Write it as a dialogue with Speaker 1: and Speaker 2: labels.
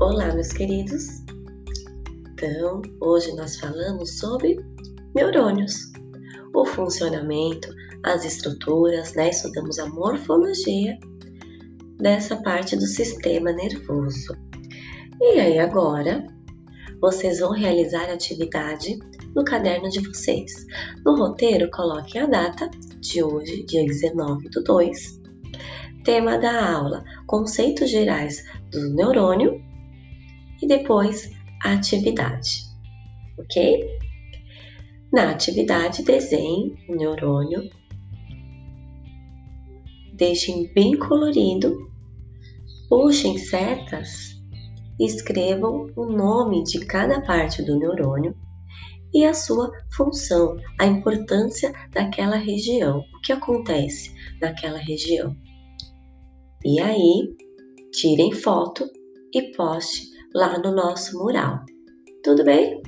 Speaker 1: Olá, meus queridos. Então, hoje nós falamos sobre neurônios, o funcionamento, as estruturas, né? Estudamos a morfologia dessa parte do sistema nervoso. E aí agora, vocês vão realizar a atividade no caderno de vocês. No roteiro, coloquem a data de hoje, dia 19 do 2. Tema da aula: conceitos gerais do neurônio e depois atividade, ok? Na atividade, desenhe o neurônio, deixem bem colorido, puxem setas escrevam o nome de cada parte do neurônio e a sua função, a importância daquela região, o que acontece naquela região. E aí, tirem foto e poste lá no nosso mural. Tudo bem?